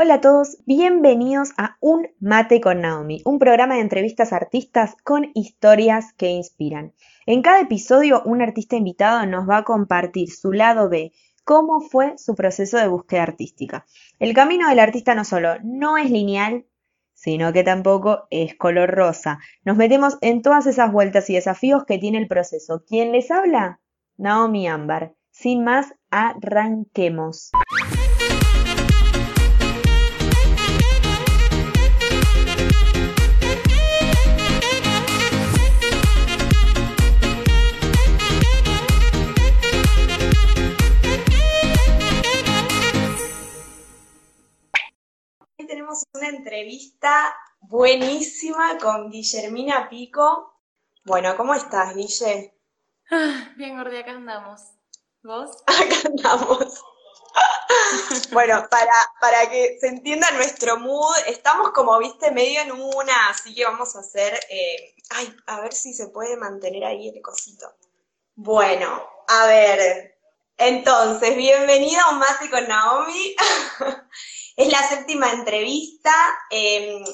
Hola a todos, bienvenidos a Un Mate con Naomi, un programa de entrevistas a artistas con historias que inspiran. En cada episodio, un artista invitado nos va a compartir su lado B, cómo fue su proceso de búsqueda artística. El camino del artista no solo no es lineal, sino que tampoco es color rosa. Nos metemos en todas esas vueltas y desafíos que tiene el proceso. ¿Quién les habla? Naomi Ámbar. Sin más, arranquemos. Una entrevista buenísima con Guillermina Pico. Bueno, ¿cómo estás, Guille? Ah, bien, Gordi, acá andamos. ¿Vos? Acá andamos. bueno, para, para que se entienda nuestro mood, estamos como, viste, medio en una, así que vamos a hacer, eh, ay, a ver si se puede mantener ahí el cosito. Bueno, a ver, entonces, bienvenida a un mate con Naomi. Es la séptima entrevista, em,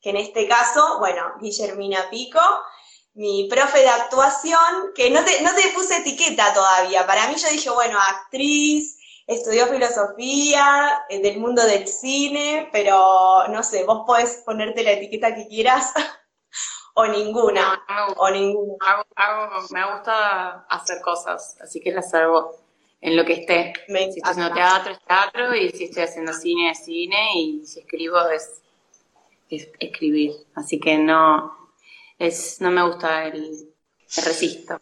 que en este caso, bueno, Guillermina Pico, mi profe de actuación, que no te, no te puse etiqueta todavía. Para mí yo dije, bueno, actriz, estudió filosofía, eh, del mundo del cine, pero no sé, vos podés ponerte la etiqueta que quieras o ninguna. o ninguna. me gusta hacer cosas, así que las hago en lo que esté. si estoy haciendo teatro, es teatro, y si estoy haciendo cine, es cine, y si escribo, es, escribir. Así que no, es, no me gusta el, resisto.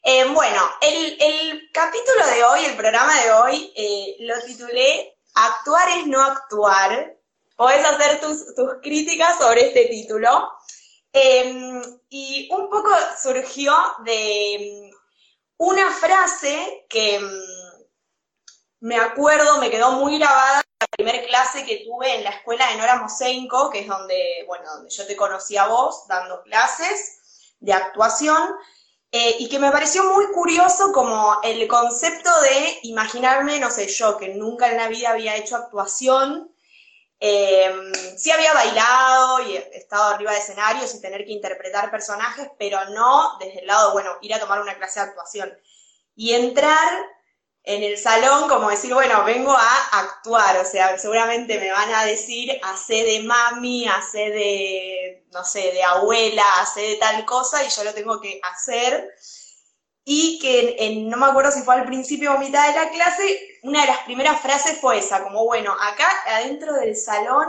Eh, bueno, el, capítulo de hoy, el programa de hoy, eh, lo titulé Actuar es no actuar. Podés hacer tus, críticas sobre este título. Em, y un poco surgió de una frase que mm, me acuerdo, me quedó muy grabada la primera clase que tuve en la escuela de Nora Mosenko, que es donde, bueno, donde yo te conocí a vos dando clases de actuación, eh, y que me pareció muy curioso como el concepto de imaginarme, no sé, yo que nunca en la vida había hecho actuación, eh, sí había bailado y estado arriba de escenarios y tener que interpretar personajes, pero no desde el lado, bueno, ir a tomar una clase de actuación. Y entrar en el salón como decir, bueno, vengo a actuar, o sea, seguramente me van a decir, hace de mami, hace de, no sé, de abuela, hace de tal cosa, y yo lo tengo que hacer. Y que no me acuerdo si fue al principio o mitad de la clase, una de las primeras frases fue esa, como bueno, acá adentro del salón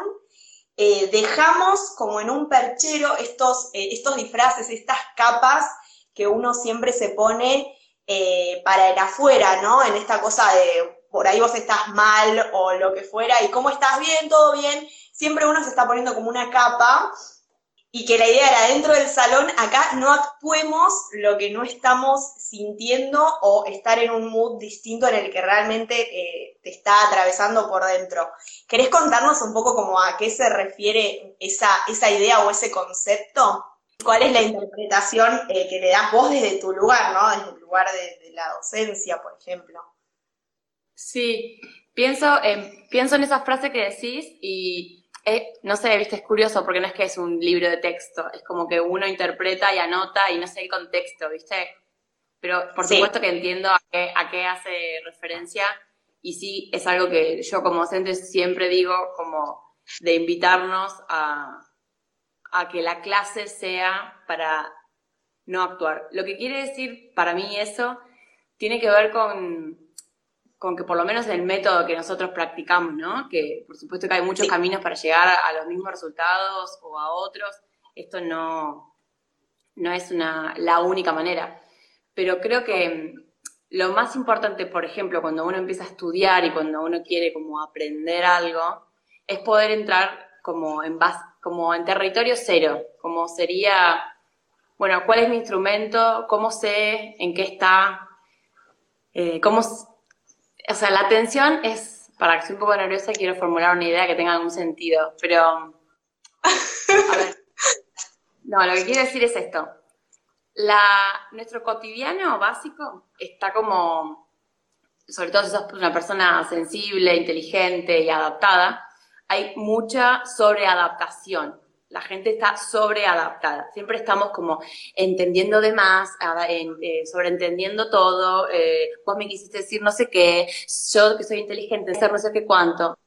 eh, dejamos como en un perchero estos, eh, estos disfraces, estas capas que uno siempre se pone eh, para el afuera, ¿no? En esta cosa de por ahí vos estás mal o lo que fuera, y cómo estás bien, todo bien, siempre uno se está poniendo como una capa y que la idea era dentro del salón, acá no actuemos lo que no estamos sintiendo o estar en un mood distinto en el que realmente eh, te está atravesando por dentro. ¿Querés contarnos un poco como a qué se refiere esa, esa idea o ese concepto? ¿Cuál es la interpretación eh, que le das vos desde tu lugar, ¿no? Desde el lugar de, la docencia, por ejemplo. Sí, pienso, pienso en esa frase que decís y eh, no sé, viste, es curioso porque no es que es un libro de texto, es como que uno interpreta y anota y no sé el contexto, viste. Pero por supuesto que entiendo a qué, a qué hace referencia y sí es algo que yo como docente siempre digo como de invitarnos a, a que la clase sea para no actuar. Lo que quiere decir para mí eso tiene que ver con con que por lo menos el método que nosotros practicamos, ¿no? Que por supuesto que hay muchos caminos para llegar a, los mismos resultados o a otros. Esto no, no es una, la única manera. Pero creo que lo más importante, por ejemplo, cuando uno empieza a estudiar y cuando uno quiere como aprender algo, es poder entrar como en base, como en territorio cero, como sería, bueno, ¿cuál es mi instrumento? ¿Cómo sé en qué está? Eh, ¿Cómo o sea, la atención es, para que estoy un poco nerviosa, quiero formular una idea que tenga algún sentido, pero, a ver, no, lo que quiero decir es esto. Nuestro cotidiano básico está como, sobre todo si sos una persona sensible, inteligente y adaptada, hay mucha sobreadaptación. La gente está sobreadaptada. Siempre estamos como entendiendo de más, eh, sobreentendiendo todo. Eh, vos me quisiste decir no sé qué, yo que soy inteligente, ser no sé qué cuánto.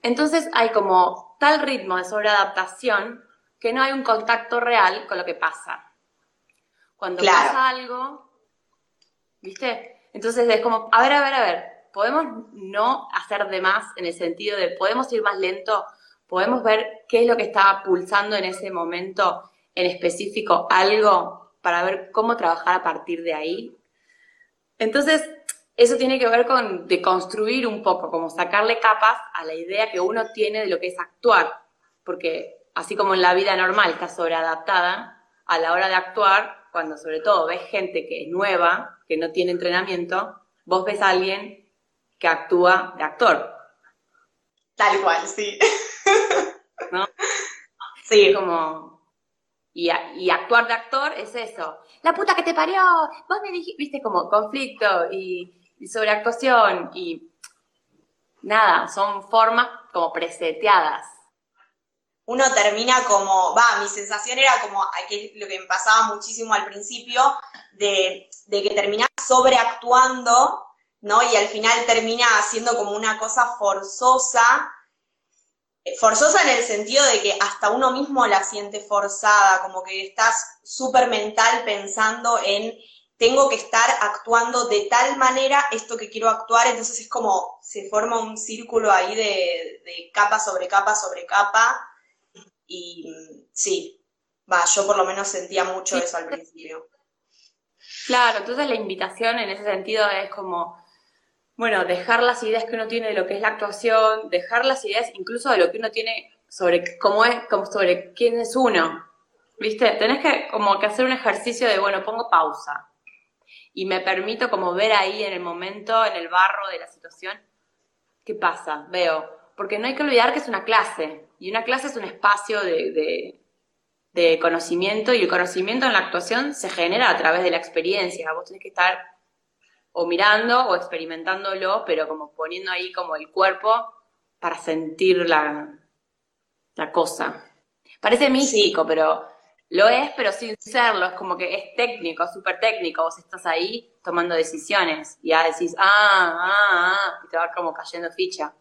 Entonces hay como tal ritmo de sobreadaptación que no hay un contacto real con lo que pasa. Cuando pasa algo, ¿viste? Entonces es como, a ver, a ver, a ver, podemos no hacer de más en el sentido de, podemos ir más lento, podemos ver qué es lo que está pulsando en ese momento en específico algo para ver cómo trabajar a partir de ahí. Entonces, eso tiene que ver con deconstruir un poco, como sacarle capas a la idea que uno tiene de lo que es actuar, porque así como en la vida normal está sobreadaptada, a la hora de actuar, cuando sobre todo ves gente que es nueva, que no tiene entrenamiento, vos ves a alguien que actúa de actor. Tal cual, sí. ¿No? Sí. Como, y, y, actuar de actor es eso. La puta que te parió, vos me dijiste, viste, como conflicto y, y sobreactuación y nada, son formas como preseteadas. Uno termina como, va, mi sensación era como aquí, lo que me pasaba muchísimo al principio, de, de que terminaba sobreactuando, ¿no? Y al final termina haciendo como una cosa forzosa, forzosa en el sentido de que hasta uno mismo la siente forzada, como que estás súper mental pensando en tengo que estar actuando de tal manera esto que quiero actuar, entonces es como se forma un círculo ahí de, capa sobre capa sobre capa y sí, va, yo por lo menos sentía mucho eso al principio. Claro, entonces la invitación en ese sentido es como, bueno, dejar las ideas que uno tiene de lo que es la actuación, dejar las ideas incluso de lo que uno tiene sobre cómo es, como sobre quién es uno. ¿Viste? Tenés que como que hacer un ejercicio de, bueno, pongo pausa y me permito como ver ahí en el momento, en el barro de la situación, qué pasa, veo. Porque no hay que olvidar que es una clase y una clase es un espacio de, de, conocimiento y el conocimiento en la actuación se genera a través de la experiencia. Vos tenés que estar o mirando o experimentándolo, pero como poniendo ahí como el cuerpo para sentir la, la cosa. Parece místico, pero lo es, pero sin serlo, es como que es técnico, súper técnico, vos estás ahí tomando decisiones y ya decís, ah, ah, ah, y te va como cayendo ficha.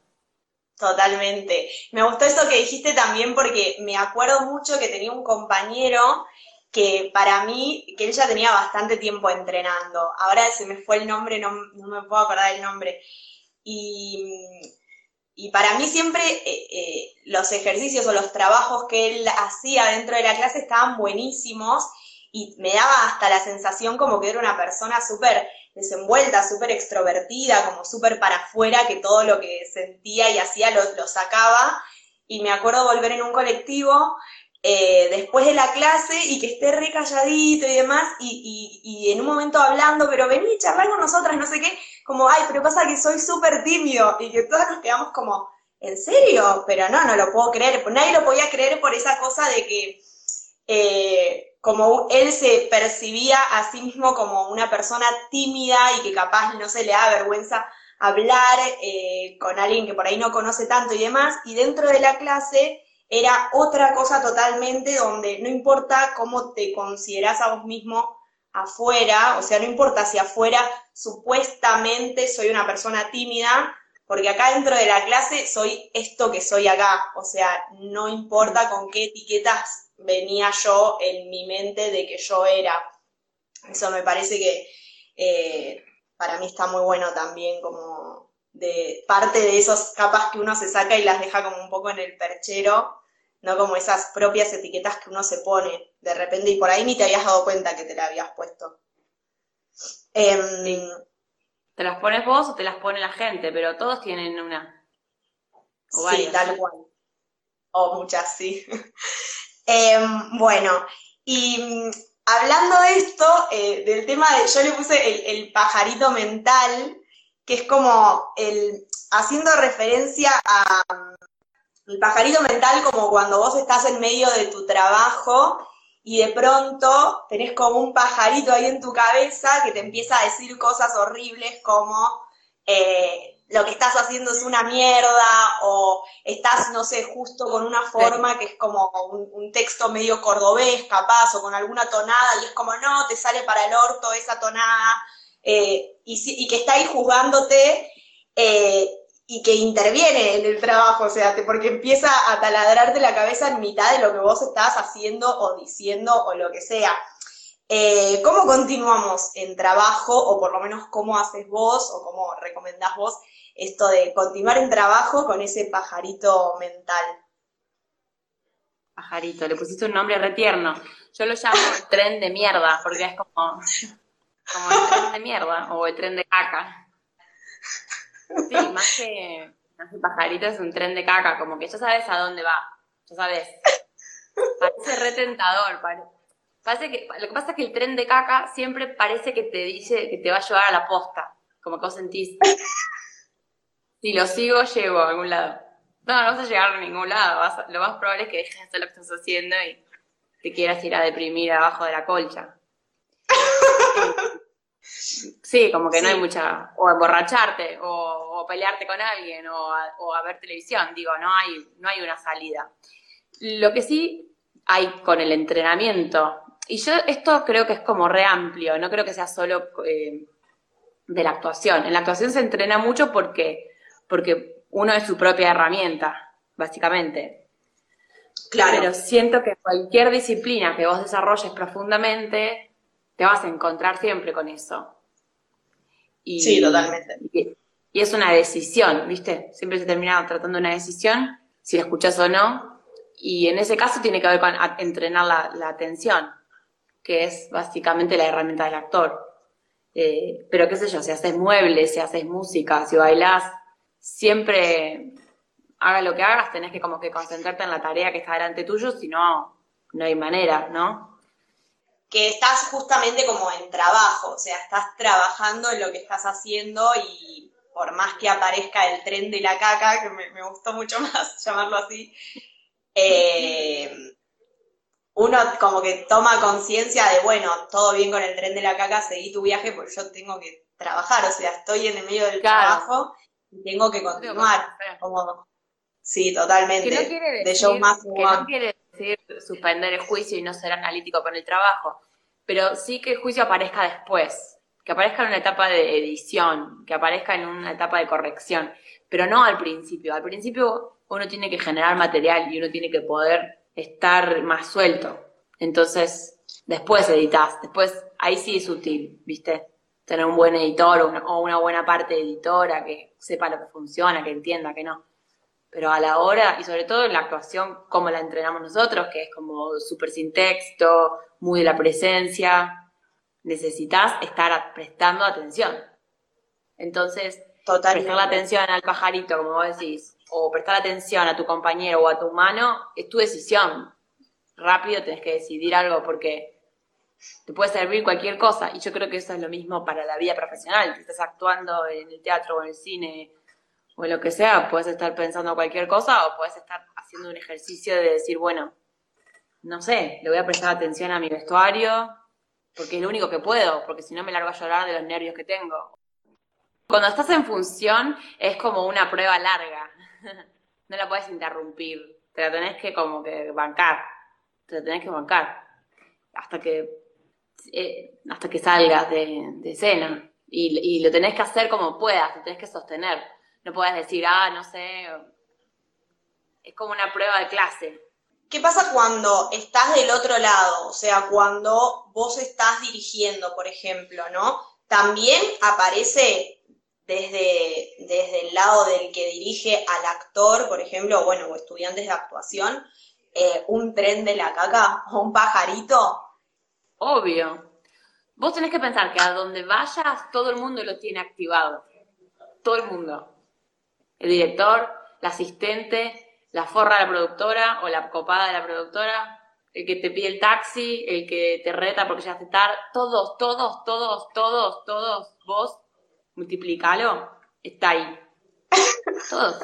Totalmente. Me gustó eso que dijiste también porque me acuerdo mucho que tenía un compañero que para mí, que él ya tenía bastante tiempo entrenando. Ahora se me fue el nombre, no, no me puedo acordar el nombre. Y y para mí siempre eh, eh, los ejercicios o los trabajos que él hacía dentro de la clase estaban buenísimos y me daba hasta la sensación como que era una persona súper desenvuelta, súper extrovertida, como súper para afuera, que todo lo que sentía y hacía lo, lo sacaba. Y me acuerdo volver en un colectivo eh, después de la clase y que esté re calladito y demás, y, y, en un momento hablando, pero vení, charlar con nosotras, no sé qué, como, ay, pero pasa que soy súper tímido, y que todos nos quedamos como, ¿en serio? Pero no, no lo puedo creer, nadie lo podía creer por esa cosa de que, eh, como él se percibía a sí mismo como una persona tímida y que capaz no se le da vergüenza hablar eh, con alguien que por ahí no conoce tanto y demás, y dentro de la clase era otra cosa totalmente donde no importa cómo te consideras a vos mismo afuera, o sea, no importa si afuera supuestamente soy una persona tímida, porque acá dentro de la clase soy esto que soy acá, o sea, no importa con qué etiquetas venía yo en mi mente de que yo era. Eso me parece que eh, para mí está muy bueno también como de parte de esas capas que uno se saca y las deja como un poco en el perchero no como esas propias etiquetas que uno se pone de repente y por ahí ni te habías dado cuenta que te la habías puesto. Em, te las pones vos o te las pone la gente, pero todos tienen una. sí, tal cual. O muchas, sí. Em, bueno, y mm, hablando de esto, eh, del tema de, yo le puse el, pajarito mental, que es como el, haciendo referencia a, el pajarito mental como cuando vos estás en medio de tu trabajo y de pronto tenés como un pajarito ahí en tu cabeza que te empieza a decir cosas horribles como eh, lo que estás haciendo es una mierda o estás, no sé, justo con una forma que es como un, texto medio cordobés capaz o con alguna tonada y es como, no, te sale para el orto esa tonada eh, y, que está ahí juzgándote eh, y que interviene en el trabajo, o sea, porque empieza a taladrarte la cabeza en mitad de lo que vos estás haciendo o diciendo o lo que sea. Eh, ¿Cómo continuamos en trabajo o por lo menos cómo haces vos o cómo recomendás vos esto de continuar en trabajo con ese pajarito mental. Pajarito, le pusiste un nombre retierno. Yo lo llamo tren de mierda, porque es como, como el tren de mierda o el tren de caca. Sí, más que, pajarito es un tren de caca, como que ya sabes a dónde va, ya sabes. Parece retentador, parece que, lo que pasa es que el tren de caca siempre parece que te dice que te va a llevar a la posta, como que vos sentís, si lo sigo, llego a algún lado. No, no vas a llegar a ningún lado. lo más probable es que dejes de hacer lo que estás haciendo y te quieras ir a deprimir abajo de la colcha. Sí, como que no hay mucha. O emborracharte, o, pelearte con alguien, o a, ver televisión. Digo, no hay, no hay una salida. Lo que sí hay con el entrenamiento, y yo esto creo que es como re amplio, no creo que sea solo eh, de la actuación. En la actuación se entrena mucho porque porque uno es su propia herramienta, básicamente. Claro. Pero siento que cualquier disciplina que vos desarrolles profundamente, te vas a encontrar siempre con eso. Y, sí, totalmente. Y, es una decisión, ¿viste? Siempre se termina tratando una decisión, si la escuchas o no. Y en ese caso tiene que ver con entrenar la, atención, que es básicamente la herramienta del actor. Eh, pero qué sé yo, si haces muebles, si haces música, si bailás, siempre, haga lo que hagas, tenés que como que concentrarte en la tarea que está delante tuyo, si no, no hay manera, ¿no? Que estás justamente como en trabajo, o sea, estás trabajando en lo que estás haciendo y por más que aparezca el tren de la caca, que me, gustó mucho más llamarlo así, eh, uno como que toma conciencia de, bueno, todo bien con el tren de la caca, seguí tu viaje, porque yo tengo que trabajar, o sea, estoy en el medio del trabajo tengo que continuar. sí, totalmente. Que no quiere decir, que no quiere suspender el juicio y no ser analítico con el trabajo, pero sí que el juicio aparezca después, que aparezca en una etapa de edición, que aparezca en una etapa de corrección, pero no al principio. Al principio uno tiene que generar material y uno tiene que poder estar más suelto. Entonces, después editas, después ahí sí es útil, ¿viste? tener un buen editor o una, buena parte editora que sepa lo que funciona, que entienda, que no. Pero a la hora, y sobre todo en la actuación, como la entrenamos nosotros, que es como súper sin texto, muy de la presencia, necesitas estar prestando atención. Entonces, prestar la atención al pajarito, como vos decís, o prestar atención a tu compañero o a tu mano, es tu decisión. Rápido tenés que decidir algo porque te puede servir cualquier cosa. Y yo creo que eso es lo mismo para la vida profesional. Si estás actuando en el teatro o en el cine o lo que sea, puedes estar pensando cualquier cosa o puedes estar haciendo un ejercicio de decir, bueno, no sé, le voy a prestar atención a mi vestuario porque es lo único que puedo, porque si no me largo a llorar de los nervios que tengo. Cuando estás en función es como una prueba larga. no la puedes interrumpir. Te la tenés que como que bancar. Te la tenés que bancar. Hasta que eh, hasta que salgas de, escena. Y, lo tenés que hacer como puedas, lo tenés que sostener. No puedes decir, ah, no sé, es como una prueba de clase. ¿Qué pasa cuando estás del otro lado? O sea, cuando vos estás dirigiendo, por ejemplo, ¿no? También aparece desde, desde el lado del que dirige al actor, por ejemplo, bueno, o estudiantes de actuación, eh, un tren de la caca o un pajarito Obvio. Vos tenés que pensar que a donde vayas, todo el mundo lo tiene activado. Todo el mundo. El director, la asistente, la forra de la productora o la copada de la productora, el que te pide el taxi, el que te reta porque ya hace tarde. Todos, todos, todos, todos, todos, vos, multiplicalo, está ahí. Todos.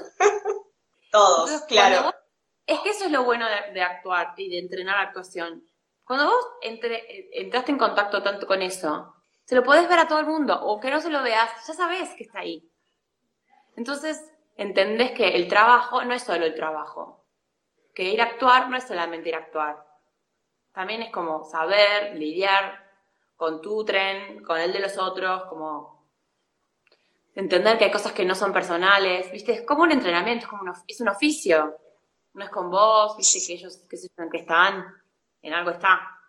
Todos, claro. es que eso es lo bueno de actuar y de entrenar actuación cuando vos entraste en contacto tanto con eso, se lo podés ver a todo el mundo, o que no se lo veas, ya sabes que está ahí. Entonces, entendés que el trabajo no es solo el trabajo, que ir a actuar no es solamente ir a actuar, también es como saber lidiar con tu tren, con el de los otros, como entender que hay cosas que no son personales, ¿viste? Es como un entrenamiento, es, como es un oficio, no es con vos, ¿viste? Que ellos, que están, en algo está.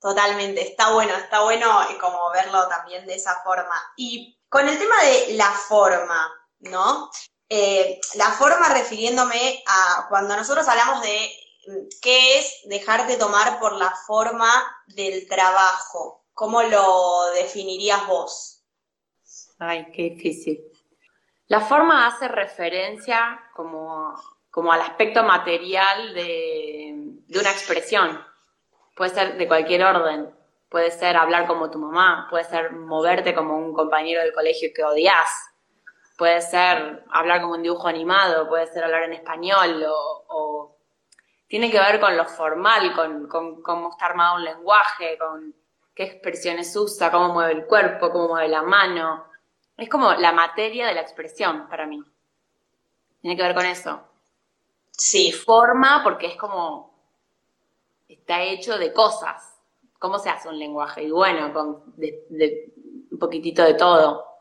Totalmente, está bueno, está bueno eh, como verlo también de esa forma. Y con el tema de la forma, ¿no? Eh, la forma refiriéndome a cuando nosotros hablamos de mm, qué es dejarte tomar por la forma del trabajo, ¿cómo lo definirías vos? Ay, qué difícil. La forma hace referencia como, como al aspecto material de, de una expresión. Puede ser de cualquier orden. Puede ser hablar como tu mamá, puede ser moverte como un compañero del colegio que odias, puede ser hablar como un dibujo animado, puede ser hablar en español o, tiene que ver con lo formal, con, cómo está armado un lenguaje, con qué expresiones usa, cómo mueve el cuerpo, cómo mueve la mano. Es como la materia de la expresión para mí. Tiene que ver con eso. Sí. Forma porque es como está hecho de cosas. ¿Cómo se hace un lenguaje? Y bueno, con un poquitito de todo.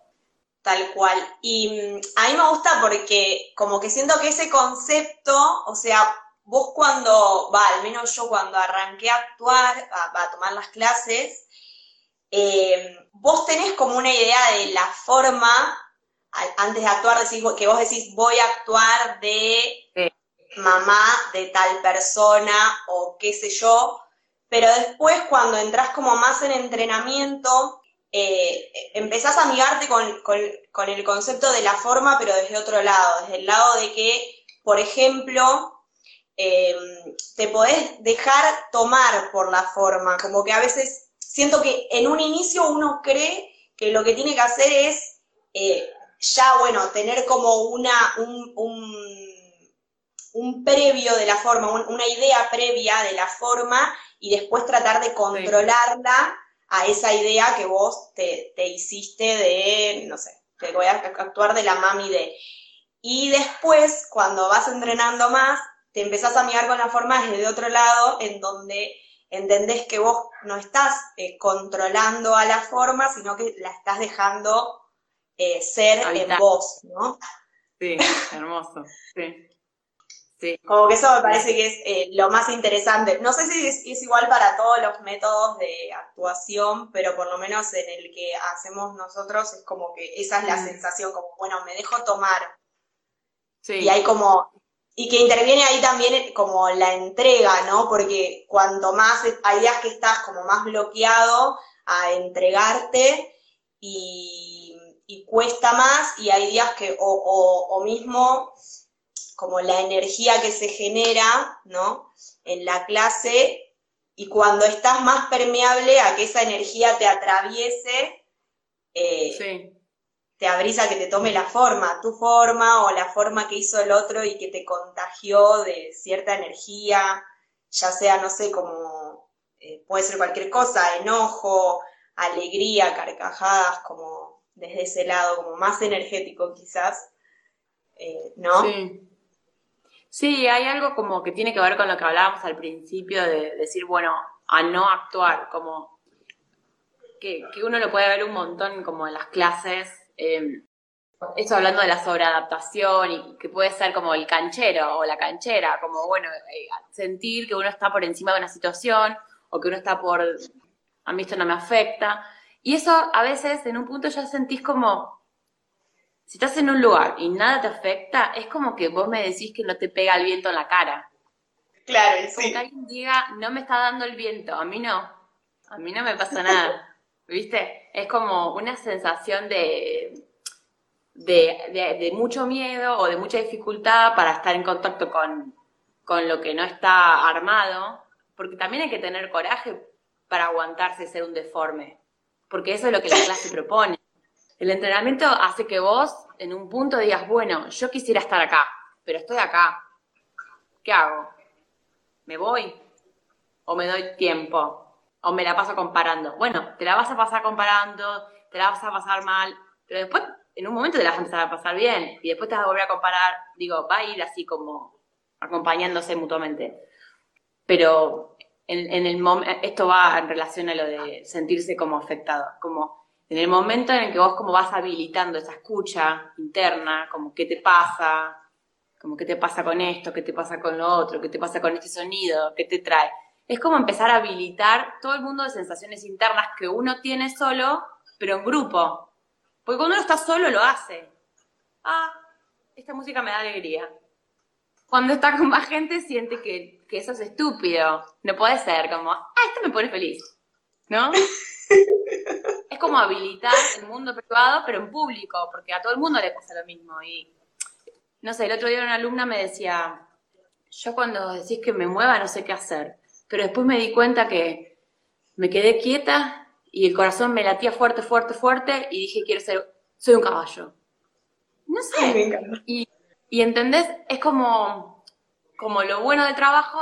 Tal cual. Y mm, a mí me gusta porque como que siento que ese concepto, o sea, vos cuando, va, al menos yo cuando arranqué a actuar, a, tomar las clases, eh, vos tenés como una idea de la forma, antes de actuar, decís, que vos decís, voy a actuar de mamá de tal persona o qué sé yo, pero después cuando entras como más en entrenamiento, eh, empezás a amigarte con, el concepto de la forma, pero desde otro lado, desde el lado de que, por ejemplo, eh, te podés dejar tomar por la forma, como que a veces siento que en un inicio uno cree que lo que tiene que hacer es eh, ya, bueno, tener como una, un, un, previo de la forma, una idea previa de la forma y después tratar de controlarla a esa idea que vos te, hiciste de, no sé, que voy a actuar de la mami de. Y después, cuando vas entrenando más, te empezás a mirar con la forma desde otro lado, en donde entendés que vos no estás eh, controlando a la forma, sino que la estás dejando eh, ser en vos, ¿no? Sí, hermoso, sí. Como que eso me parece que es eh, lo más interesante. No sé si es, igual para todos los métodos de actuación, pero por lo menos en el que hacemos nosotros es como que esa es la mm. sensación, como, bueno, me dejo tomar. Sí. Y hay como, y que interviene ahí también como la entrega, ¿no? Porque cuanto más, hay días que estás como más bloqueado a entregarte y, y cuesta más, y hay días que, o, o, o mismo como la energía que se genera, ¿no? En la clase y cuando estás más permeable a que esa energía te atraviese, eh, te abrís a que te tome la forma, tu forma o la forma que hizo el otro y que te contagió de cierta energía, ya sea, no sé, como eh, puede ser cualquier cosa, enojo, alegría, carcajadas, como desde ese lado, como más energético quizás, eh, ¿no? Sí. Sí, hay algo como que tiene que ver con lo que hablábamos al principio de decir, bueno, a no actuar, como que, uno lo puede ver un montón como en las clases, eh, esto hablando de la sobreadaptación y que puede ser como el canchero o la canchera, como bueno, eh, sentir que uno está por encima de una situación o que uno está por, a mí esto no me afecta. Y eso a veces en un punto ya sentís como, si estás en un lugar y nada te afecta, es como que vos me decís que no te pega el viento en la cara. Claro, sí. Como que alguien diga, no me está dando el viento, a mí no, a mí no me pasa nada. ¿Viste? Es como una sensación de, de, mucho miedo o de mucha dificultad para estar en contacto con, con lo que no está armado, porque también hay que tener coraje para aguantarse ser un deforme, porque eso es lo que la clase propone. El entrenamiento hace que vos en un punto digas, bueno, yo quisiera estar acá, pero estoy acá. ¿Qué hago? ¿Me voy? ¿O me doy tiempo? ¿O me la paso comparando? Bueno, te la vas a pasar comparando, te la vas a pasar mal, pero después en un momento te la vas a empezar a pasar bien y después te vas a volver a comparar, digo, va a ir así como acompañándose mutuamente. Pero en, en el esto va en relación a lo de sentirse como afectado, como en el momento en el que vos como vas habilitando esa escucha interna, como qué te pasa, como qué te pasa con esto, qué te pasa con lo otro, qué te pasa con este sonido, qué te trae. Es como empezar a habilitar todo el mundo de sensaciones internas que uno tiene solo, pero en grupo. Porque cuando uno está solo lo hace. Ah, esta música me da alegría. Cuando está con más gente siente que, que eso es estúpido. No puede ser como, ah, esto me pone feliz. ¿No? es como habilitar el mundo privado, pero en público, porque a todo el mundo le pasa lo mismo. Y no sé, el otro día una alumna me decía, yo cuando decís que me mueva no sé qué hacer, pero después me di cuenta que me quedé quieta y el corazón me latía fuerte, fuerte, fuerte y dije, quiero ser, soy un caballo. No sé. Y, y entendés, es como, como lo bueno del trabajo,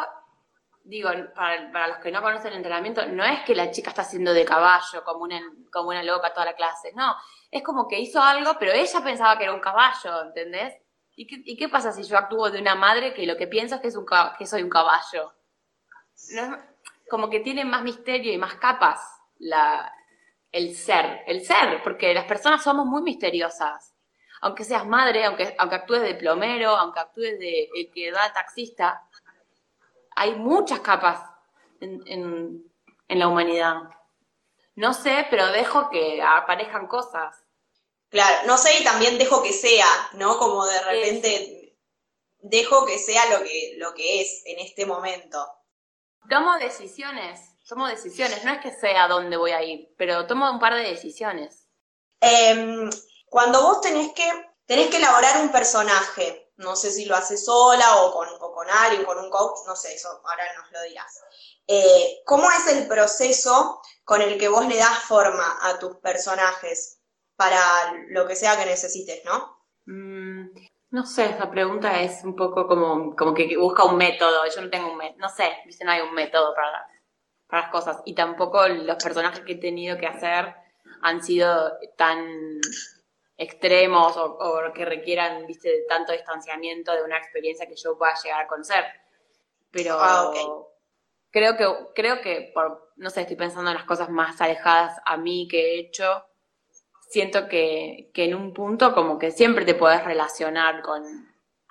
digo, para, para, los que no conocen el entrenamiento, no es que la chica está haciendo de caballo como una, como una loca toda la clase, no, es como que hizo algo, pero ella pensaba que era un caballo, ¿entendés? ¿Y qué, ¿Y qué, pasa si yo actúo de una madre que lo que pienso es que, es un, que soy un caballo? como que tiene más misterio y más capas la, el ser, el ser, porque las personas somos muy misteriosas. Aunque seas madre, aunque, aunque actúes de plomero, aunque actúes de el que da taxista, hay muchas capas en, en, en la humanidad. No sé, pero dejo que aparezcan cosas. Claro, no sé y también dejo que sea, ¿no? Como de repente dejo que sea lo que, lo que es en este momento. Tomo decisiones, tomo decisiones, no es que sea dónde voy a ir, pero tomo un par de decisiones. Em, cuando vos tenés que, tenés que elaborar un personaje, no sé si lo haces sola o con, o con alguien, con un coach, no sé, eso ahora nos lo dirás. Eh, ¿Cómo es el proceso con el que vos le das forma a tus personajes? para lo que sea que necesites, ¿no? Mm, no sé, esa pregunta es un poco como, como que busca un método. Yo no tengo un método, no sé, no hay un método para, para las cosas. Y tampoco los personajes que he tenido que hacer han sido tan extremos o, que requieran, viste, tanto distanciamiento de una experiencia que yo pueda llegar a conocer. Pero ah, creo que, creo que por, no sé, estoy pensando en las cosas más alejadas a mí que he hecho siento que, que en un punto como que siempre te puedes relacionar con,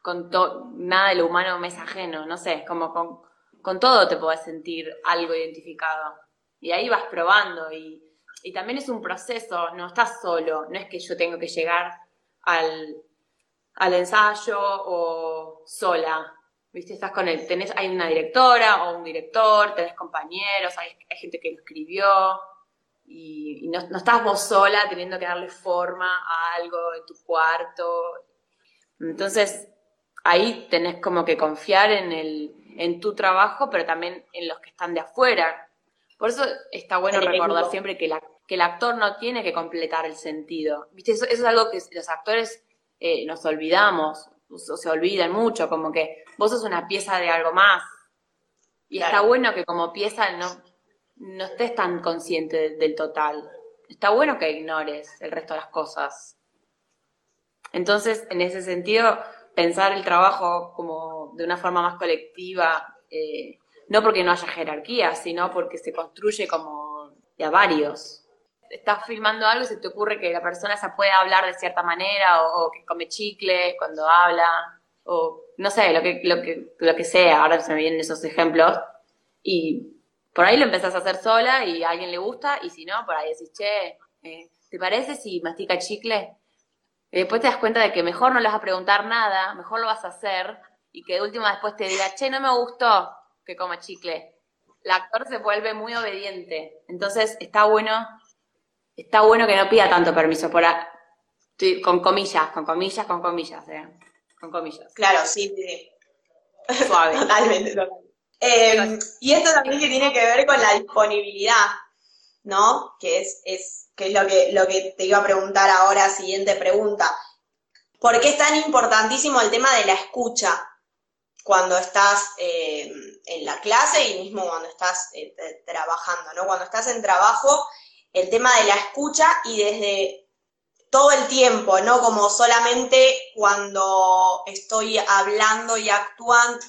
con todo, nada de lo humano me es ajeno, no sé, como con, con todo te puedes sentir algo identificado. Y ahí vas probando y, y también es un proceso, no estás solo, no es que yo tengo que llegar al, al ensayo o sola, ¿viste? Estás con el, tenés, hay una directora o un director, tenés compañeros, hay, gente que lo escribió, y, no, estás vos sola teniendo que darle forma a algo en tu cuarto. Entonces, ahí tenés como que confiar en, el, en tu trabajo, pero también en los que están de afuera. Por eso está bueno recordar siempre que, la, que el actor no tiene que completar el sentido. ¿Viste? Eso, es algo que los actores eh, nos olvidamos, o se olvidan mucho, como que vos sos una pieza de algo más. Y está bueno que como pieza no, no estés tan consciente del total. Está bueno que ignores el resto de las cosas. Entonces, en ese sentido, pensar el trabajo como de una forma más colectiva, eh, no porque no haya jerarquía, sino porque se construye como de a varios. Estás filmando algo y se te ocurre que la persona se puede hablar de cierta manera o, que come chicle cuando habla o no sé, lo que, lo que, lo que sea. Ahora se me vienen esos ejemplos. Y por ahí lo empezás a hacer sola y a alguien le gusta, y si no, por ahí decís, che, eh, ¿te parece si mastica chicle? Y después te das cuenta de que mejor no le vas a preguntar nada, mejor lo vas a hacer, y que de última después te diga, che, no me gustó que coma chicle. El actor se vuelve muy obediente. Entonces está bueno, está bueno que no pida tanto permiso por con comillas, con comillas, con comillas, eh, con comillas. Claro, sí, sí. Suave. totalmente, totalmente. Em, y esto también que tiene que ver con la disponibilidad, ¿no? Que es, es, que es lo, que, lo que te iba a preguntar ahora, siguiente pregunta. ¿Por qué es tan importantísimo el tema de la escucha cuando estás em, en la clase y mismo cuando estás eh, trabajando, ¿no? Cuando estás en trabajo, el tema de la escucha y desde todo el tiempo, no como solamente cuando estoy hablando y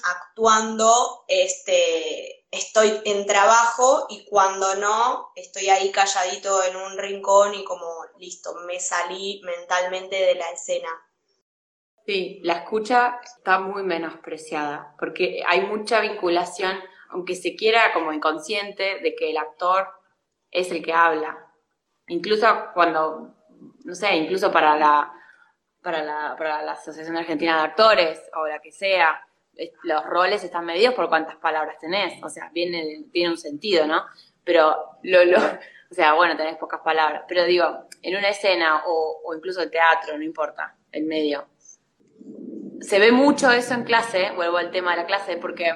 actuando este, estoy en trabajo y cuando no, estoy ahí calladito en un rincón y como listo, me salí mentalmente de la escena. Sí, la escucha está muy menospreciada porque hay mucha vinculación, aunque se quiera como inconsciente, de que el actor es el que habla. Incluso cuando no sé, incluso para la, para la, para la Asociación Argentina de Actores o la que sea, los roles están medidos por cuántas palabras tenés, o sea, viene, tiene un sentido, ¿no? Pero, lo, lo, o sea, bueno, tenés pocas palabras, pero digo, en una escena o, o incluso el teatro, no importa, el medio. Se ve mucho eso en clase, vuelvo al tema de la clase, porque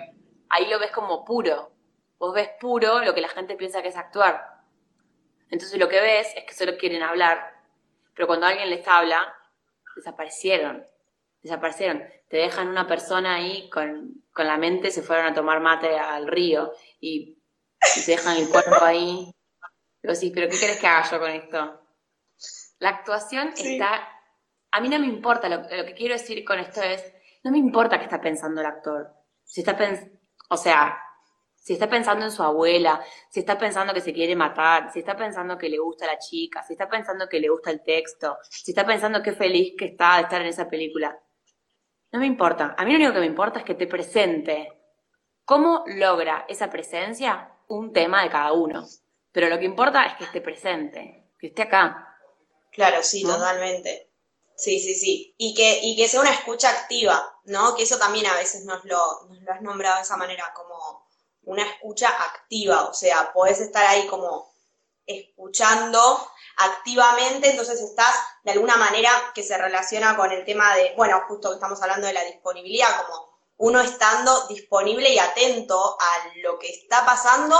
ahí lo ves como puro. Vos ves puro lo que la gente piensa que es actuar. Entonces lo que ves es que solo quieren hablar pero cuando alguien les habla, desaparecieron, desaparecieron. Te dejan una persona ahí con, la mente, se fueron a tomar mate al río y, te dejan el cuerpo ahí. Digo, sí, pero ¿qué querés que haga yo con esto? La actuación está... A mí no me importa, lo, que quiero decir con esto es, no me importa qué está pensando el actor. Si está o sea, si está pensando en su abuela, si está pensando que se quiere matar, si está pensando que le gusta la chica, si está pensando que le gusta el texto, si está pensando qué feliz que está de estar en esa película. No me importa. A mí lo único que me importa es que te presente. ¿Cómo logra esa presencia? Un tema de cada uno. Pero lo que importa es que esté presente, que esté acá. Claro, sí, totalmente. Sí, sí, sí. Y que, y que sea una escucha activa, ¿no? Que eso también a veces nos lo, nos lo has nombrado de esa manera, como una escucha activa, o sea, podés estar ahí como escuchando activamente, entonces estás de alguna manera que se relaciona con el tema de, bueno, justo que estamos hablando de la disponibilidad, como uno estando disponible y atento a lo que está pasando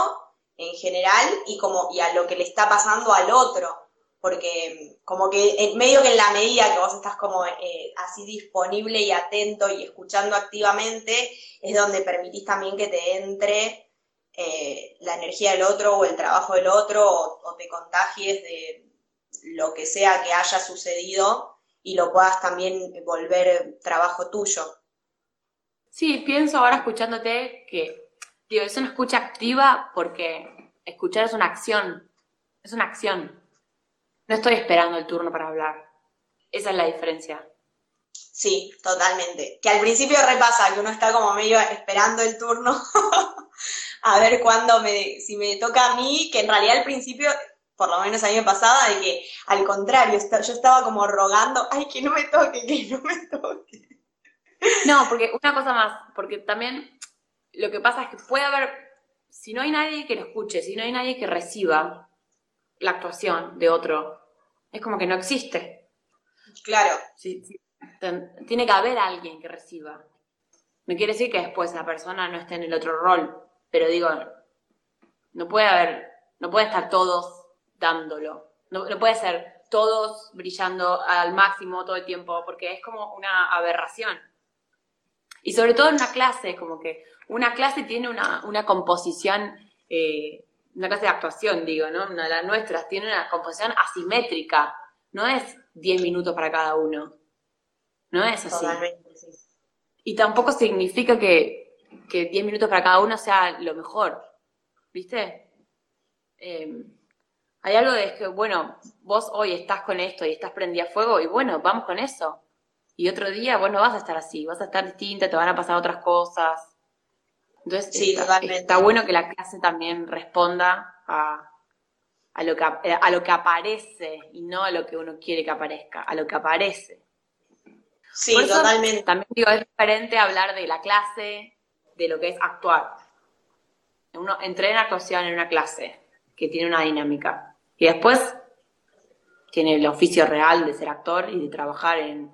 en general y como y a lo que le está pasando al otro porque como que en medio que en la medida que vos estás como eh, así disponible y atento y escuchando activamente, es donde permitís también que te entre eh, la energía del otro o el trabajo del otro o, te contagies de lo que sea que haya sucedido y lo puedas también volver trabajo tuyo. Sí, pienso ahora escuchándote que, digo, es una escucha activa porque escuchar es una acción, es una acción no estoy esperando el turno para hablar. Esa es la diferencia. Sí, totalmente. Que al principio repasa, que uno está como medio esperando el turno a ver cuándo me, si me toca a mí, que en realidad al principio, por lo menos a mí me pasaba, de que al contrario, yo estaba como rogando, ay, que no me toque, que no me toque. No, porque una cosa más, porque también lo que pasa es que puede haber, si no hay nadie que lo escuche, si no hay nadie que reciba, la actuación de otro. Es como que no existe. Claro. Sí, Tiene que haber alguien que reciba. No quiere decir que después la persona no esté en el otro rol, pero digo, no puede haber, no puede estar todos dándolo. No, no puede ser todos brillando al máximo todo el tiempo, porque es como una aberración. Y sobre todo en una clase, como que una clase tiene una, una composición eh, una clase de actuación, digo, ¿no? Una de las nuestras tiene una composición asimétrica, no es 10 minutos para cada uno. No es así. Y tampoco significa que, que 10 minutos para cada uno sea lo mejor, ¿viste? Em, hay algo de que, bueno, vos hoy estás con esto y estás prendida a fuego y bueno, vamos con eso. Y otro día vos no vas a estar así, vas a estar distinta, te van a pasar otras cosas. Entonces, sí, está, está, bueno que la clase también responda a, a, lo que, a lo que aparece y no a lo que uno quiere que aparezca, a lo que aparece. Sí, totalmente. También digo, es diferente hablar de la clase, de lo que es actuar. Uno entré en actuación en una clase que tiene una dinámica. Y después tiene el oficio real de ser actor y de trabajar en,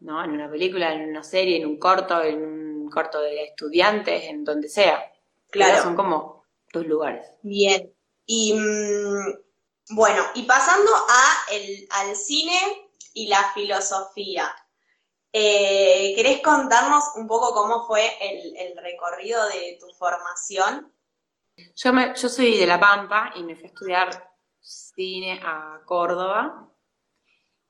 ¿no? en una película, en una serie, en un corto, en un corto de estudiantes, en donde sea. Claro. son como dos lugares. Bien. Y mm, bueno, y pasando a el, al cine y la filosofía. Eh, ¿Querés contarnos un poco cómo fue el, recorrido de tu formación? Yo, me, yo soy de La Pampa y me fui a estudiar cine a Córdoba.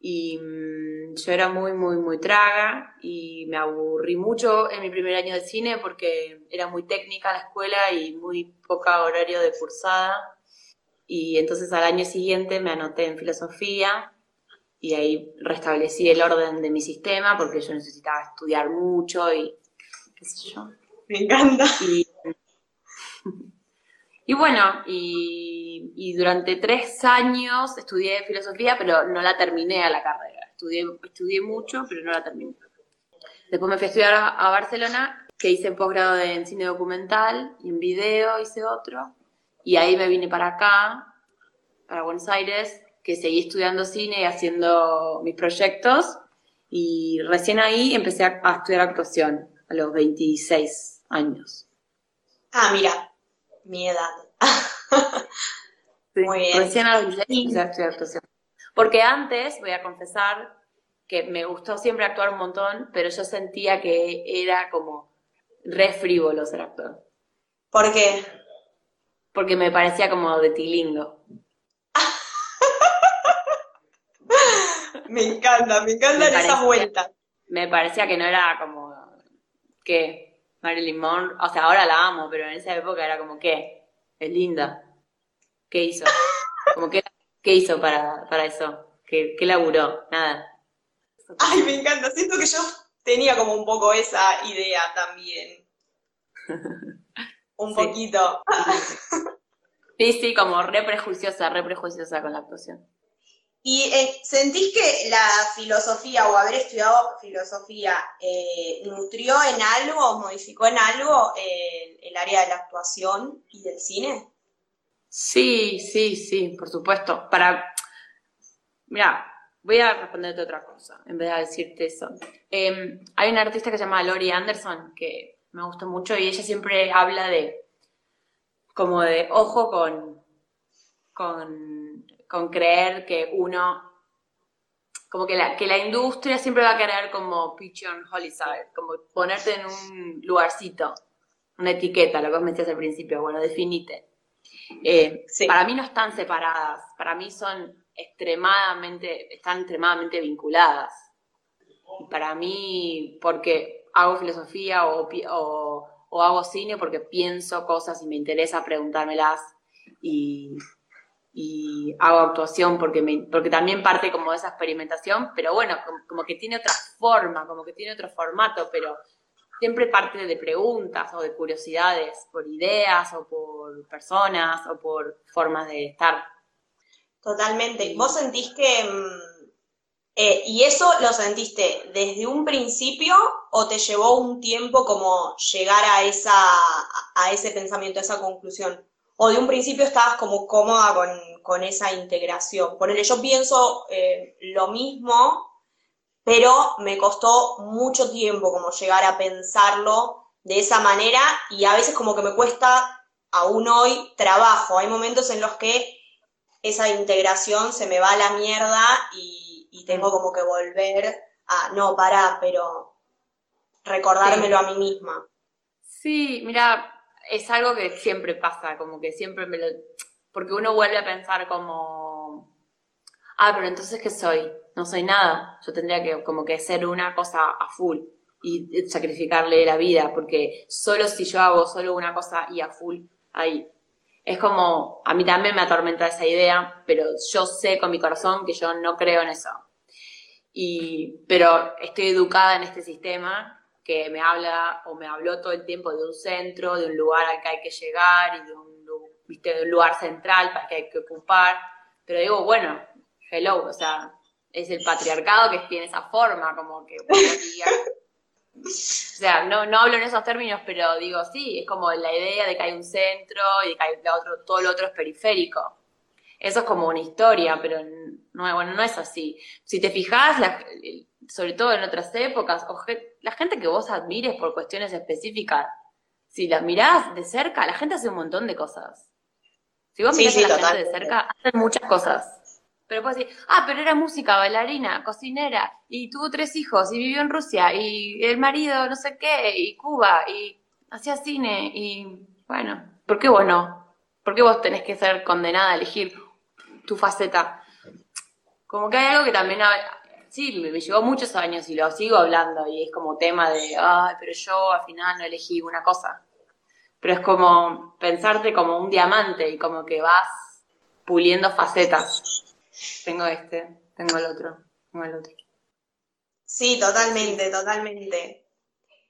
Y mm, yo era muy, muy, muy traga y me aburrí mucho en mi primer año de cine porque era muy técnica la escuela y muy poca horario de cursada. Y entonces al año siguiente me anoté en filosofía y ahí restablecí el orden de mi sistema porque yo necesitaba estudiar mucho y qué sé yo. Me encanta. Y, y bueno, y, y durante tres años estudié filosofía, pero no la terminé a la carrera. Estudié, estudié mucho, pero no la terminé. Después me fui a estudiar a, a Barcelona, que hice posgrado en cine documental y en video hice otro. Y ahí me vine para acá, para Buenos Aires, que seguí estudiando cine y haciendo mis proyectos. Y recién ahí empecé a, a estudiar actuación, a los 26 años. Ah, mira, mi edad. Sí, Muy bien. Recién a los 16 empecé a estudiar actuación. Porque antes, voy a confesar, que me gustó siempre actuar un montón, pero yo sentía que era como re frívolo ser actor. ¿Por qué? Porque me parecía como de tilingo. Me encanta, me encantan esas vueltas. Me parecía que no era como que Marilyn Monroe, o sea, ahora la amo, pero en esa época era como que es linda. ¿Qué hizo? Como que ¿qué hizo para, para eso? ¿Qué, qué laburó? Nada. Ay, me encanta. Siento que yo tenía como un poco esa idea también. Un Sí. poquito. Sí, sí, como re prejuiciosa, re prejuiciosa con la actuación. ¿Y eh, sentís que la filosofía o haber estudiado filosofía eh, nutrió en algo, modificó en algo eh, el área de la actuación y del cine? Sí, sí, sí, por supuesto. Para, mira, voy a responderte otra cosa en vez de decirte eso. Eh, hay una artista que se llama Lori Anderson que me gustó mucho y ella siempre habla de como de ojo con, con, con creer que uno, como que la, que la industria siempre va a querer como pigeonholizar, como ponerte en un lugarcito, una etiqueta, lo que vos me decías al principio, bueno, definite. Eh, Sí. Para mí no están separadas, para mí son extremadamente, están extremadamente vinculadas. Y para mí, porque hago filosofía o, o, o hago cine, porque pienso cosas y me interesa preguntármelas y, y hago actuación porque, porque también parte como de esa experimentación, pero bueno, como, como que tiene otra forma, como que tiene otro formato, pero siempre parte de preguntas o de curiosidades por ideas o por personas o por formas de estar. Totalmente. ¿Vos sentís que... mm, eh, ¿y eso lo sentiste desde un principio o te llevó un tiempo como llegar a esa, a ese pensamiento, a esa conclusión? ¿O de un principio estabas como cómoda con, con esa integración? Ponele, yo pienso eh, lo mismo, pero me costó mucho tiempo como llegar a pensarlo de esa manera y a veces como que me cuesta aún hoy trabajo. Hay momentos en los que esa integración se me va a la mierda y, y tengo como que volver a, no, pará, pero recordármelo a mí misma. Sí, mira, es algo que siempre pasa, como que siempre me lo... Porque uno vuelve a pensar como, ah, pero entonces ¿qué soy? No soy nada. Yo tendría que como que ser una cosa a full y sacrificarle la vida, porque solo si yo hago solo una cosa y a full, ahí. Es como, a mí también me atormenta esa idea, pero yo sé con mi corazón que yo no creo en eso. Y, pero estoy educada en este sistema que me habla o me habló todo el tiempo de un centro, de un lugar al que hay que llegar y de un, ¿viste? de un lugar central para que hay que ocupar. Pero digo, bueno, hello, o sea, es el patriarcado que tiene esa forma, como que o sea, no, no hablo en esos términos, pero digo, sí, es como la idea de que hay un centro y que hay todo lo otro es periférico. Eso es como una historia, pero no, bueno, no es así. Si te fijas, la- sobre todo en otras épocas, o la gente que vos admires por cuestiones específicas, si las mirás de cerca, la gente hace un montón de cosas. Si vos mirás sí, a la gente de cerca, hacen muchas cosas. Pero puedes decir, ah, pero era música, bailarina, cocinera, y tuvo tres hijos, y vivió en Rusia, y el marido no sé qué, y Cuba, y hacía cine, y bueno, ¿por qué vos no? ¿Por qué vos tenés que ser condenada a elegir tu faceta? como que hay algo que también, sí, me, llevó muchos años y lo sigo hablando y es como tema de, ay, pero yo al final no elegí una cosa. Pero es como pensarte como un diamante y como que vas puliendo facetas. Tengo este, tengo el otro, tengo el otro. Sí, totalmente, totalmente.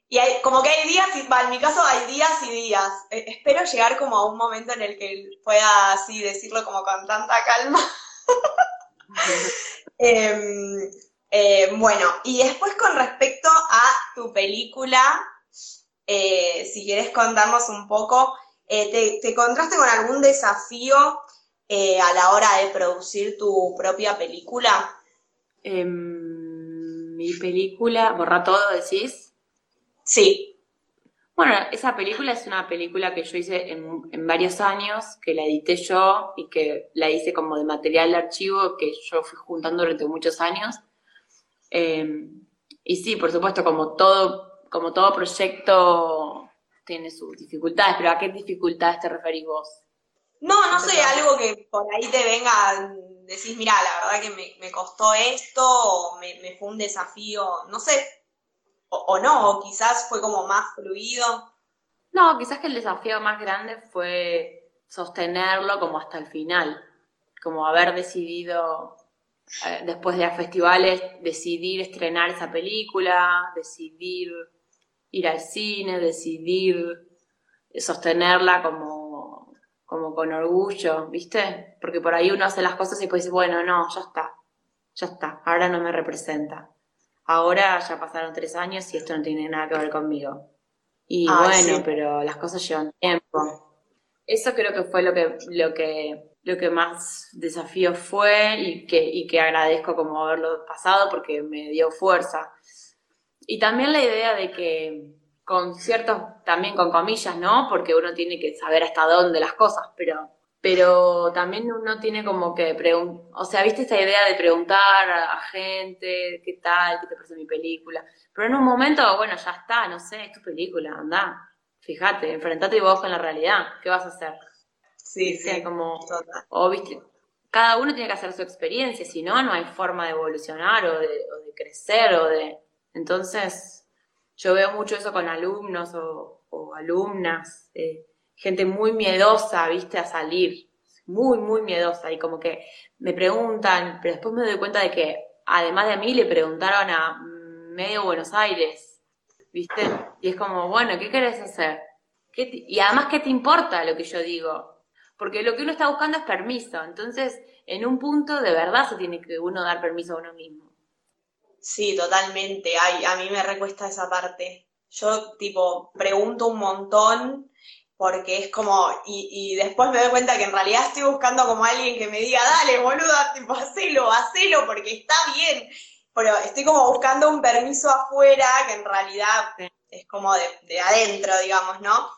Y hay, como que hay días, y, en mi caso hay días y días. Eh, espero llegar como a un momento en el que pueda así decirlo como con tanta calma. Em, eh, bueno, y después con respecto a tu película, eh, si quieres contarnos un poco, te, ¿te, encontraste con algún desafío a la hora de producir tu propia película? Em, mi película, borra todo, decís. Sí. Bueno, esa película es una película que yo hice en, varios años, que la edité yo y que la hice como de material de archivo que yo fui juntando durante muchos años. Em, y sí, por supuesto, como todo, como todo proyecto tiene sus dificultades, pero ¿a qué dificultades te referís vos? No, no sé, algo que por ahí te venga, decís, mira, la verdad que me, costó esto, o me, me fue un desafío, no sé, o, no, o quizás fue como más fluido. No, quizás que el desafío más grande fue sostenerlo como hasta el final, como haber decidido, después de los festivales, decidir estrenar esa película, decidir ir al cine, decidir sostenerla como, como con orgullo, ¿viste? Porque por ahí uno hace las cosas y después dice, bueno, no, ya está, ya está, ahora no me representa ahora ya pasaron tres años y esto no tiene nada que ver conmigo. Y ah, bueno, pero las cosas llevan tiempo. Eso creo que fue lo que, lo que, lo que más desafío fue y que, y que agradezco como haberlo pasado porque me dio fuerza. Y también la idea de que con ciertos, también con comillas, ¿no? Porque uno tiene que saber hasta dónde las cosas, pero pero también uno tiene como que preguntar, o sea, viste esta idea de preguntar a, gente qué tal, qué te parece mi película, pero en un momento, bueno, ya está, no sé, es tu película, anda, fíjate, enfrentate vos con la realidad, ¿qué vas a hacer? Sí, sí, como, o viste, cada uno tiene que hacer su experiencia, si no, no hay forma de evolucionar o de, crecer o de, entonces, yo veo mucho eso con alumnos o, o alumnas, eh, gente muy miedosa, viste, a salir, muy, muy miedosa, y como que me preguntan, pero después me doy cuenta de que además de a mí le preguntaron a medio Buenos Aires, viste, y es como, bueno, ¿qué querés hacer? y además, ¿qué te importa lo que yo digo? Porque lo que uno está buscando es permiso, entonces, en un punto de verdad se tiene que uno dar permiso a uno mismo. Sí, totalmente. Ay, a mí me recuesta esa parte. Yo, tipo, pregunto un montón porque es como, y, después me doy cuenta que en realidad estoy buscando como alguien que me diga, dale, boluda, tipo, hacelo, hacelo, porque está bien, pero estoy como buscando un permiso afuera que en realidad es como de, adentro, digamos, ¿no?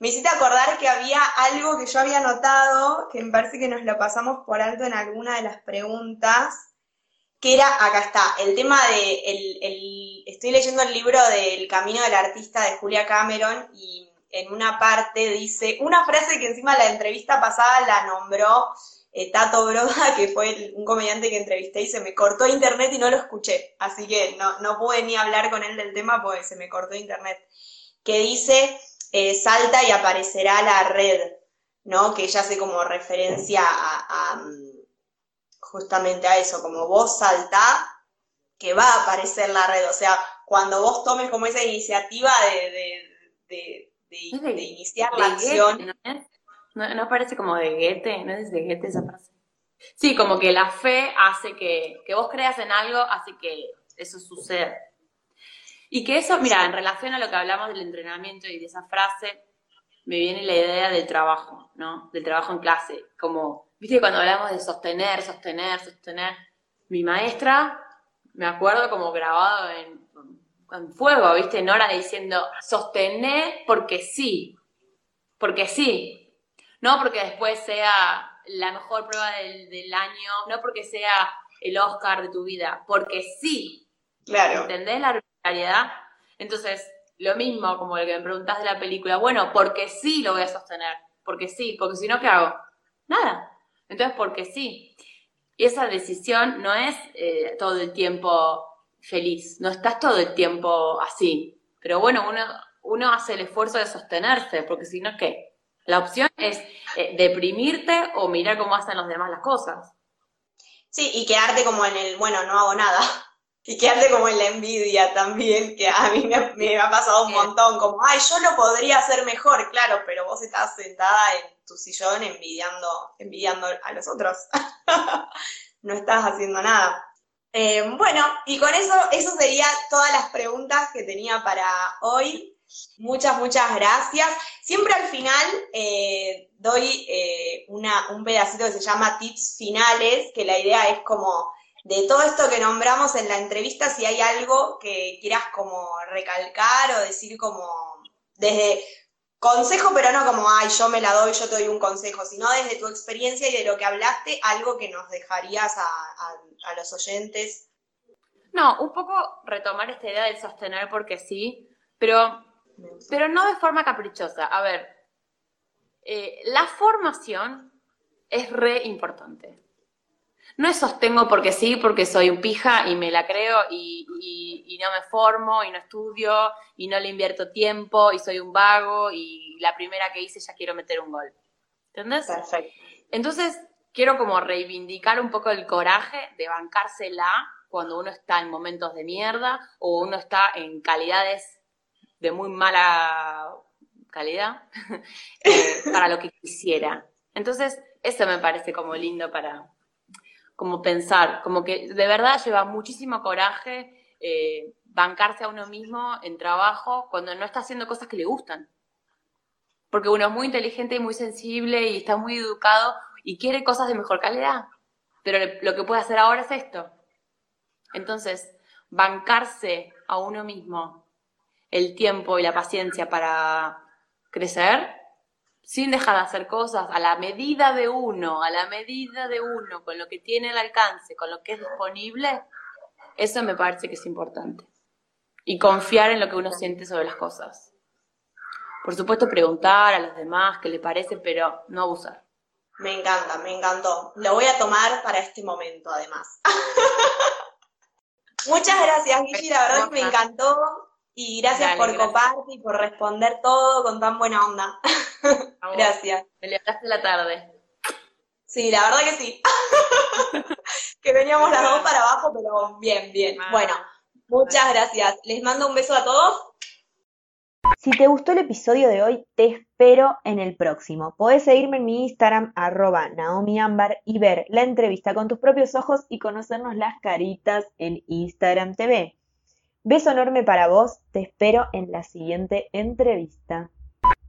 Me hiciste acordar que había algo que yo había notado, que me parece que nos lo pasamos por alto en alguna de las preguntas, que era, acá está, el tema de, el, estoy leyendo el libro del Camino del Artista de Julia Cameron y en una parte dice, una frase que encima la entrevista pasada la nombró eh, Tato Broda, que fue un comediante que entrevisté y se me cortó internet y no lo escuché, así que no, no pude ni hablar con él del tema porque se me cortó internet, que dice, eh, salta y aparecerá la red, ¿no? Que ella hace como referencia a, mm, justamente a eso, como vos saltá, que va a aparecer la red, o sea, cuando vos tomes como esa iniciativa de de, iniciar la acción. ¿No, parece como de Goethe? ¿No es de Goethe esa frase? Sí, como que la fe hace que, que vos creas en algo, hace que eso suceda. Y que eso, mira, en relación a lo que hablamos del entrenamiento y de esa frase, me viene la idea del trabajo, ¿no? Del trabajo en clase. Como, viste, cuando hablamos de sostener, sostener, sostener, mi maestra, me acuerdo como grabado en, en fuego, ¿viste? Nora diciendo, sostener porque sí, porque sí, no porque después sea la mejor prueba del, año, no porque sea el Oscar de tu vida, porque sí. Claro. ¿Entendés la arbitrariedad? Entonces, lo mismo como el que me preguntás de la película, bueno, porque sí lo voy a sostener, porque sí, porque si no, ¿qué hago? Nada. Entonces, porque sí. Y esa decisión no es eh, todo el tiempo feliz, no estás todo el tiempo así. Pero bueno, uno, uno hace el esfuerzo de sostenerse, porque si no, ¿qué? La opción es eh, deprimirte o mirar cómo hacen los demás las cosas. Sí, y quedarte como en el, bueno, no hago nada. Y quedarte como en la envidia también, que a mí me, ha pasado un montón, como, ay, yo lo podría hacer mejor, claro, pero vos estás sentada en tu sillón envidiando, envidiando a los otros. no estás haciendo nada. Eh, bueno, y con eso, eso sería todas las preguntas que tenía para hoy. Muchas, muchas gracias. Siempre al final eh, doy eh, un pedacito que se llama tips finales, que la idea es como de todo esto que nombramos en la entrevista, si hay algo que quieras como recalcar o decir como desde consejo, pero no como, ay, yo me la doy, yo te doy un consejo, sino desde tu experiencia y de lo que hablaste, algo que nos dejarías a, a los oyentes. No, un poco retomar esta idea del sostener porque sí, pero pero no de forma caprichosa. A ver, eh, la formación es re importante. No es sostengo porque sí, porque soy un pija y me la creo y, no me formo y no estudio y no le invierto tiempo y soy un vago y la primera que hice ya quiero meter un gol. ¿Entendés? Perfecto. Entonces, quiero como reivindicar un poco el coraje de bancársela cuando uno está en momentos de mierda o uno está en calidades de muy mala calidad eh, para lo que quisiera. Entonces, eso me parece como lindo para como pensar, como que de verdad lleva muchísimo coraje eh, bancarse a uno mismo en trabajo cuando no está haciendo cosas que le gustan. Porque uno es muy inteligente y muy sensible y está muy educado y quiere cosas de mejor calidad. Pero lo que puede hacer ahora es esto. Entonces, bancarse a uno mismo el tiempo y la paciencia para crecer, sin dejar de hacer cosas a la medida de uno, a la medida de uno, con lo que tiene el alcance, con lo que es disponible, eso me parece que es importante. Y confiar en lo que uno siente sobre las cosas. Por supuesto, preguntar a los demás qué le parece, pero no abusar. Me encanta, me encantó. Lo voy a tomar para este momento, además. Muchas gracias, Gigi. La verdad que me encantó. Y gracias por coparte y por responder todo con tan buena onda. gracias. Me levantaste la tarde. Sí, la verdad que sí. que veníamos las dos para abajo, pero bien, bien. Bueno, muchas gracias. Les mando un beso a todos. Si te gustó el episodio de hoy, te espero en el próximo. Podés seguirme en mi Instagram, arroba NaomiAmbar, y ver la entrevista con tus propios ojos y conocernos las caritas en Instagram TV. Beso enorme para vos, te espero en la siguiente entrevista.